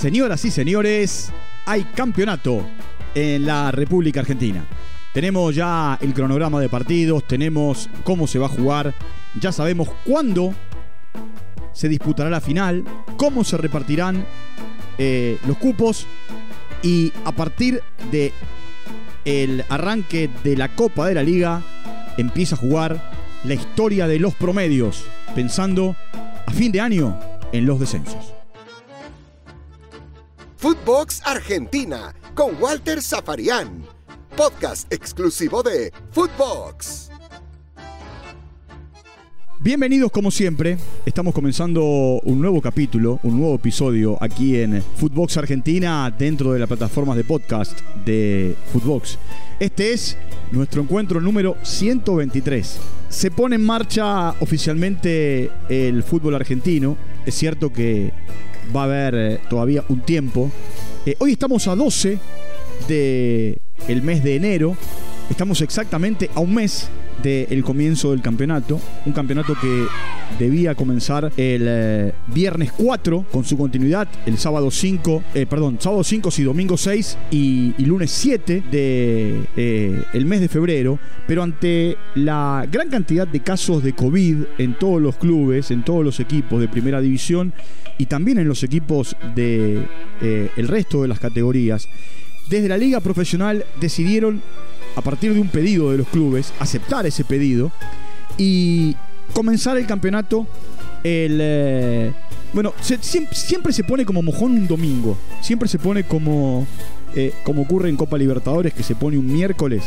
Señoras y señores, hay campeonato en la República Argentina. Tenemos ya el cronograma de partidos, tenemos cómo se va a jugar, ya sabemos cuándo se disputará la final, cómo se repartirán eh, los cupos y a partir de el arranque de la Copa de la Liga empieza a jugar la historia de los promedios, pensando a fin de año en los descensos. Footbox Argentina con Walter Zafarian. Podcast exclusivo de Footbox. Bienvenidos como siempre, estamos comenzando un nuevo capítulo, un nuevo episodio aquí en Footbox Argentina dentro de las plataformas de podcast de Footbox. Este es nuestro encuentro número 123. Se pone en marcha oficialmente el fútbol argentino. Es cierto que va a haber eh, todavía un tiempo. Eh, hoy estamos a 12 del el mes de enero. Estamos exactamente a un mes del comienzo del campeonato. Un campeonato que debía comenzar el eh, viernes 4 con su continuidad, el sábado 5, eh, perdón, sábado 5 y domingo 6 y, lunes 7 de eh, el mes de febrero, pero ante la gran cantidad de casos de COVID en todos los clubes, en todos los equipos de primera división y también en los equipos de resto de las categorías, desde la liga profesional decidieron a partir de un pedido de los clubes, aceptar ese pedido y comenzar el campeonato el... eh, bueno, se- siem- siempre, se pone como mojón un domingo, siempre se pone como, eh, como ocurre en Copa Libertadores, que se pone un miércoles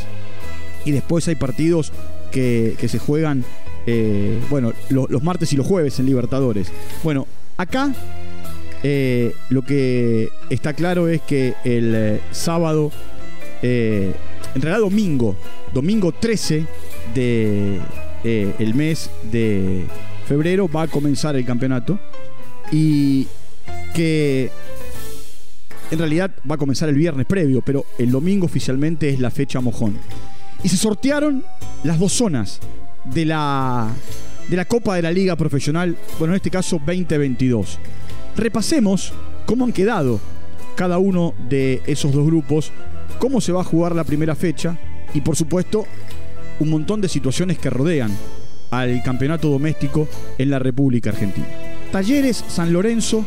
y después hay partidos que, que se juegan, eh, bueno, lo- los martes y los jueves en Libertadores. Bueno, acá eh, lo que está claro es que el eh, sábado, en realidad domingo, domingo 13 de eh, el mes de febrero va a comenzar el campeonato y que en realidad va a comenzar el viernes previo, pero el domingo oficialmente es la fecha mojón. Y se sortearon las dos zonas de la, de la Copa de la Liga Profesional, bueno, en este caso 2022. Repasemos cómo han quedado cada uno de esos dos grupos, cómo se va a jugar la primera fecha y por supuesto un montón de situaciones que rodean al campeonato doméstico en la República Argentina. Talleres San Lorenzo,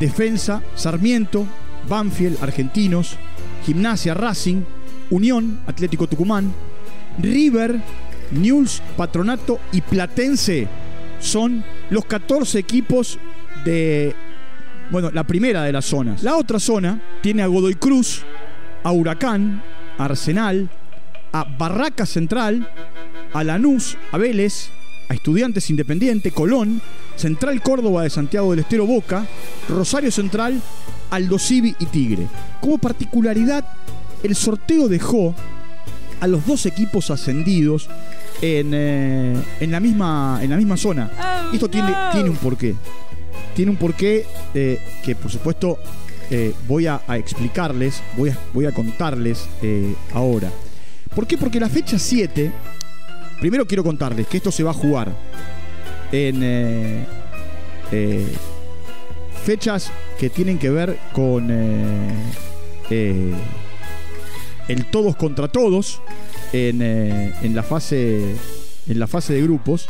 Defensa, Sarmiento, Banfield, Argentinos, Gimnasia Racing, Unión, Atlético Tucumán, River, News, Patronato y Platense son los 14 equipos de bueno, la primera de las zonas. La otra zona tiene a Godoy Cruz, a Huracán, a Arsenal, a Barraca Central, a Lanús, a Vélez, a Estudiantes Independiente, Colón, Central Córdoba de Santiago del Estero Boca, Rosario Central, Aldo Civi y Tigre. Como particularidad, el sorteo dejó a los dos equipos ascendidos en, eh, en la, misma, en la misma zona. Oh, Esto tiene, no. tiene un porqué. Tiene un porqué eh, que por supuesto eh, voy a, explicarles, voy a, contarles eh, ahora. ¿Por qué? Porque la fecha 7, primero quiero contarles que esto se va a jugar en eh, fechas que tienen que ver con el todos contra todos en, la fase en la fase de grupos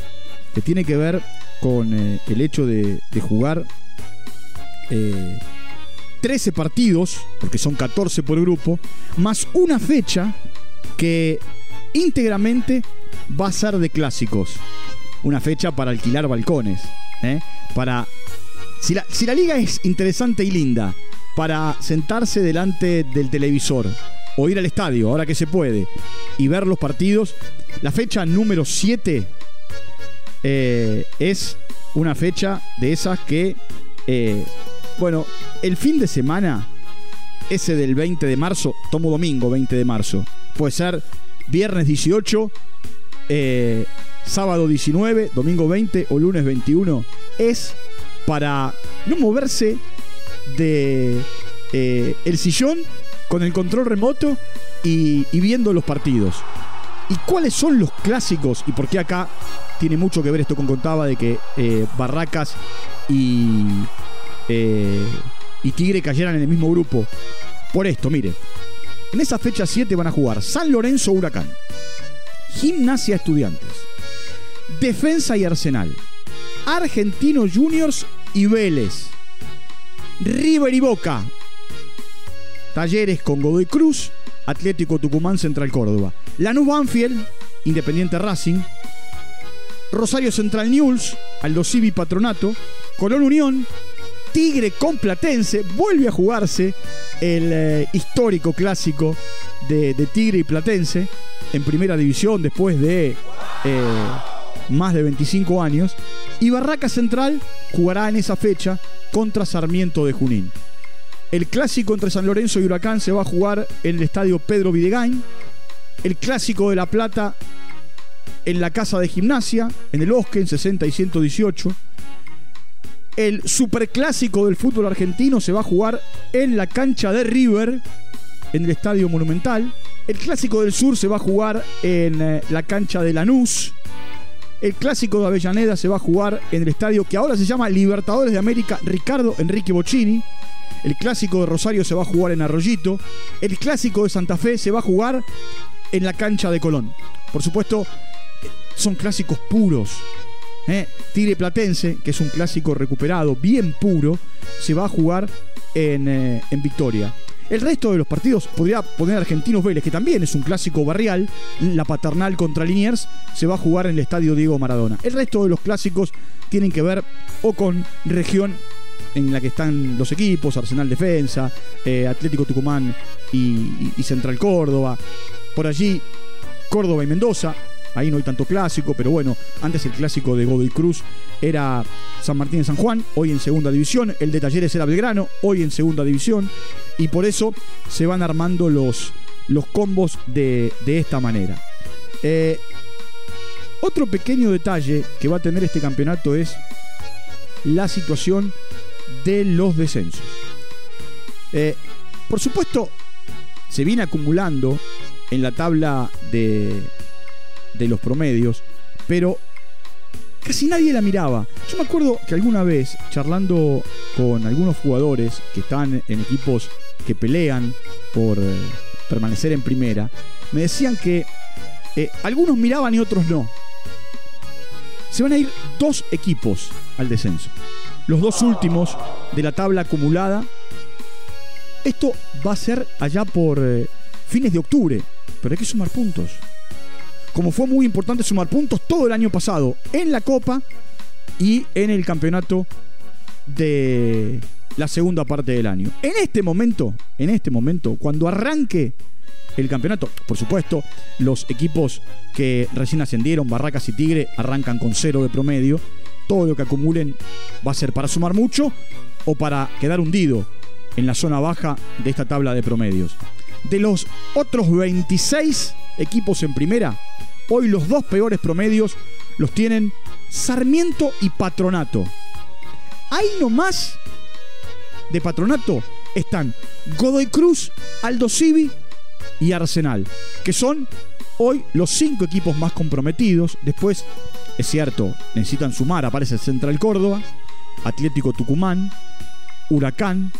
que tiene que ver con el hecho de, de jugar 13 partidos, porque son 14 por grupo, más una fecha que íntegramente va a ser de clásicos. Una fecha para alquilar balcones. ¿eh? Para. Si la, si la liga es interesante y linda, para sentarse delante del televisor o ir al estadio, ahora que se puede, y ver los partidos, la fecha número 7 eh, es una fecha de esas que, eh, bueno, el fin de semana, ese del 20 de marzo, tomo domingo 20 de marzo, puede ser viernes 18, eh, sábado 19, domingo 20 o lunes 21, es para no moverse de eh, el sillón con el control remoto y, viendo los partidos. ¿Y cuáles son los clásicos? Y por qué acá tiene mucho que ver esto con contaba de que eh, Barracas y eh, y Tigre cayeran en el mismo grupo. Por esto, mire. En esa fecha 7 van a jugar San Lorenzo Huracán, Gimnasia Estudiantes, Defensa y Arsenal, Argentino Juniors y Vélez, River y Boca, Talleres con Godoy Cruz, Atlético Tucumán Central Córdoba, Lanús Banfield, Independiente Racing, Rosario Central News, Aldo Civi Patronato, Colón Unión, Tigre con Platense, vuelve a jugarse el eh, histórico clásico de, Tigre y Platense en primera división después de eh, más de 25 años. Y Barraca Central jugará en esa fecha contra Sarmiento de Junín. El clásico entre San Lorenzo y Huracán se va a jugar en el estadio Pedro Videgain. El clásico de La Plata en la casa de gimnasia, en el Bosque, en 60 y 118. El superclásico del fútbol argentino se va a jugar en la cancha de River, en el Estadio Monumental. El clásico del sur se va a jugar en eh, la cancha de Lanús. El clásico de Avellaneda se va a jugar en el estadio que ahora se llama Libertadores de América Ricardo Enrique Bocini. El clásico de Rosario se va a jugar en Arroyito. El clásico de Santa Fe se va a jugar en la cancha de Colón. Por supuesto, son clásicos puros. ¿Eh? Tigre Platense, que es un clásico recuperado, bien puro, se va a jugar en, eh, en Victoria. El resto de los partidos podría poner Argentinos Vélez, que también es un clásico barrial. La paternal contra Liniers se va a jugar en el estadio Diego Maradona. El resto de los clásicos tienen que ver o con región en la que están los equipos, Arsenal Defensa, eh, Atlético Tucumán y Central Córdoba. Por allí, Córdoba y Mendoza. Ahí no hay tanto clásico, pero bueno, antes el clásico de Godoy Cruz era San Martín de San Juan, hoy en segunda división. El de Talleres era Belgrano, hoy en segunda división. Y por eso se van armando los, los combos de, esta manera. Eh, otro pequeño detalle que va a tener este campeonato es la situación de los descensos. Eh, por supuesto, se viene acumulando en la tabla de, de los promedios, pero casi nadie la miraba. Yo me acuerdo que alguna vez, charlando con algunos jugadores que están en equipos que pelean por eh, permanecer en primera, me decían que eh, algunos miraban y otros no. Se van a ir dos equipos al descenso. Los dos últimos de la tabla acumulada. Esto va a ser allá por eh, fines de octubre, pero hay que sumar puntos como fue muy importante sumar puntos todo el año pasado en la Copa y en el campeonato de la segunda parte del año. En este momento, en este momento, cuando arranque el campeonato, por supuesto, los equipos que recién ascendieron, Barracas y Tigre, arrancan con cero de promedio. Todo lo que acumulen va a ser para sumar mucho o para quedar hundido en la zona baja de esta tabla de promedios. De los otros 26 equipos en primera, Hoy los dos peores promedios los tienen Sarmiento y Patronato. Ahí nomás de Patronato están Godoy Cruz, Aldo Civi y Arsenal, que son hoy los cinco equipos más comprometidos. Después, es cierto, necesitan sumar, aparece Central Córdoba, Atlético Tucumán, Huracán,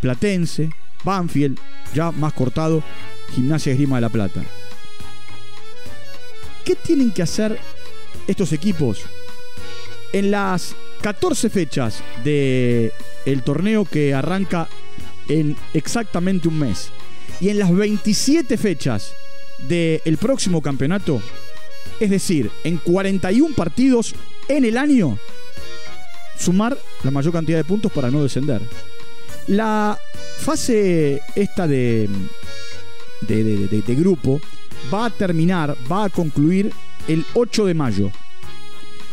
Platense, Banfield, ya más cortado, Gimnasia Esgrima de la Plata. ¿Qué tienen que hacer estos equipos en las 14 fechas del el torneo que arranca en exactamente un mes y en las 27 fechas del próximo campeonato? Es decir, en 41 partidos en el año, sumar la mayor cantidad de puntos para no descender. La fase esta de, de, grupo va a terminar, va a concluir el 8 de mayo.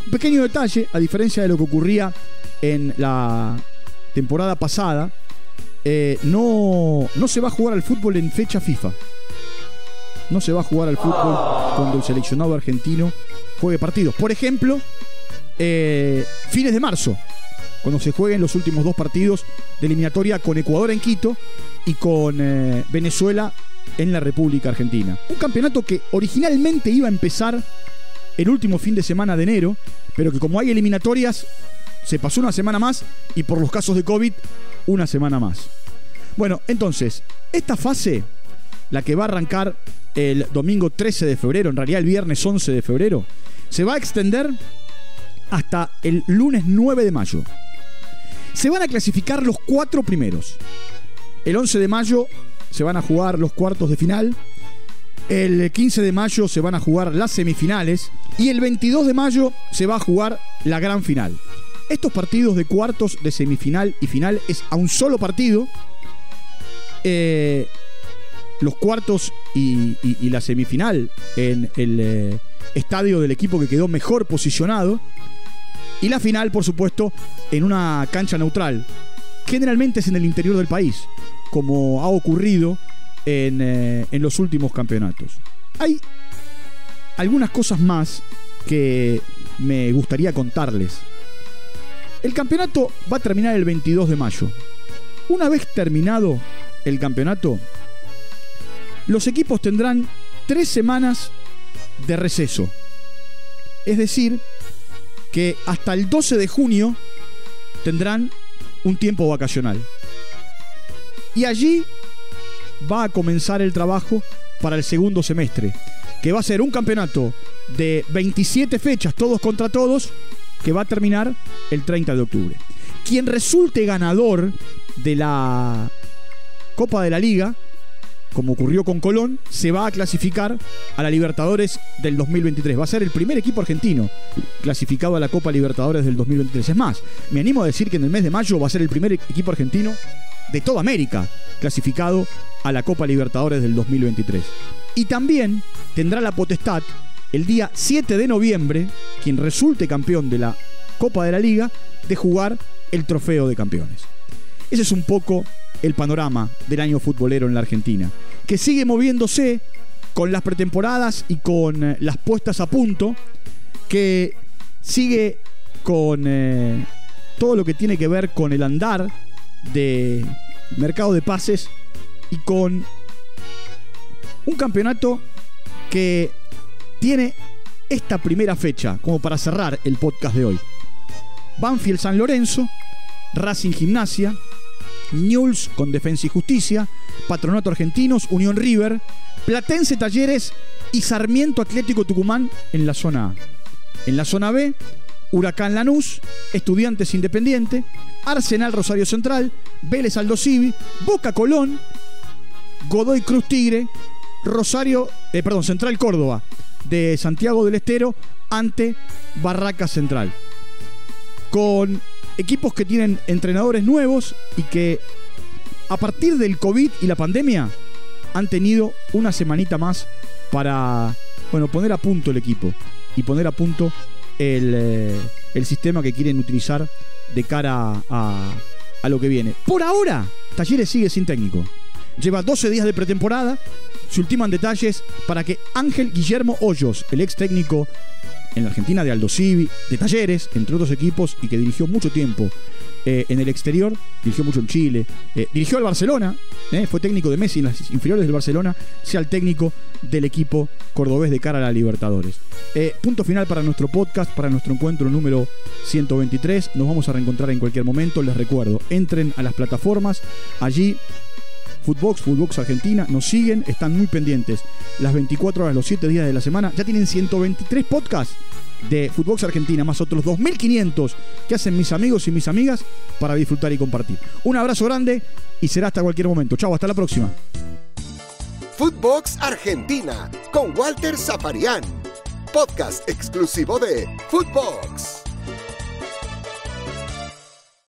Un pequeño detalle, a diferencia de lo que ocurría en la temporada pasada, eh, no, no se va a jugar al fútbol en fecha FIFA. No se va a jugar al fútbol cuando el seleccionado argentino juegue partidos. Por ejemplo, eh, fines de marzo, cuando se jueguen los últimos dos partidos de eliminatoria con Ecuador en Quito y con eh, Venezuela en la República Argentina. Un campeonato que originalmente iba a empezar el último fin de semana de enero, pero que como hay eliminatorias, se pasó una semana más y por los casos de COVID una semana más. Bueno, entonces, esta fase, la que va a arrancar el domingo 13 de febrero, en realidad el viernes 11 de febrero, se va a extender hasta el lunes 9 de mayo. Se van a clasificar los cuatro primeros. El 11 de mayo se van a jugar los cuartos de final. El 15 de mayo se van a jugar las semifinales. Y el 22 de mayo se va a jugar la gran final. Estos partidos de cuartos, de semifinal y final es a un solo partido. Eh, los cuartos y, la semifinal en el eh, estadio del equipo que quedó mejor posicionado. Y la final, por supuesto, en una cancha neutral. Generalmente es en el interior del país, como ha ocurrido en, eh, en los últimos campeonatos. Hay algunas cosas más que me gustaría contarles. El campeonato va a terminar el 22 de mayo. Una vez terminado el campeonato, los equipos tendrán tres semanas de receso. Es decir, que hasta el 12 de junio tendrán un tiempo vacacional. Y allí va a comenzar el trabajo para el segundo semestre, que va a ser un campeonato de 27 fechas, todos contra todos, que va a terminar el 30 de octubre. Quien resulte ganador de la Copa de la Liga como ocurrió con Colón, se va a clasificar a la Libertadores del 2023. Va a ser el primer equipo argentino clasificado a la Copa Libertadores del 2023. Es más, me animo a decir que en el mes de mayo va a ser el primer equipo argentino de toda América clasificado a la Copa Libertadores del 2023. Y también tendrá la potestad el día 7 de noviembre, quien resulte campeón de la Copa de la Liga, de jugar el trofeo de campeones. Ese es un poco el panorama del año futbolero en la Argentina, que sigue moviéndose con las pretemporadas y con eh, las puestas a punto, que sigue con eh, todo lo que tiene que ver con el andar del mercado de pases y con un campeonato que tiene esta primera fecha como para cerrar el podcast de hoy. Banfield San Lorenzo, Racing Gimnasia, Newell's con Defensa y Justicia, Patronato Argentinos, Unión River, Platense Talleres y Sarmiento Atlético Tucumán en la zona A. En la zona B, Huracán Lanús, Estudiantes Independiente, Arsenal Rosario Central, Vélez Aldo Civi, Boca Colón, Godoy Cruz Tigre, Rosario, eh, perdón, Central Córdoba de Santiago del Estero ante Barraca Central. Con equipos que tienen entrenadores nuevos y que a partir del COVID y la pandemia han tenido una semanita más para bueno, poner a punto el equipo y poner a punto el, eh, el sistema que quieren utilizar de cara a, a lo que viene. Por ahora, Talleres sigue sin técnico. Lleva 12 días de pretemporada. Se ultiman detalles para que Ángel Guillermo Hoyos, el ex técnico en Argentina de Aldo Civi, de Talleres, entre otros equipos, y que dirigió mucho tiempo eh, en el exterior, dirigió mucho en Chile, eh, dirigió al Barcelona, eh, fue técnico de Messi en las inferiores del Barcelona, sea el técnico del equipo cordobés de cara a la Libertadores. punto final para nuestro podcast, para nuestro encuentro número 123. Nos vamos a reencontrar en cualquier momento. Les recuerdo, entren a las plataformas, allí Footbox, Footbox Argentina, nos siguen, están muy pendientes. Las 24 horas, los 7 días de la semana, ya tienen 123 podcasts de Footbox Argentina, más otros 2.500 que hacen mis amigos y mis amigas para disfrutar y compartir. Un abrazo grande y será hasta cualquier momento. Chao, hasta la próxima. Footbox Argentina con Walter Zaparián, podcast exclusivo de Footbox.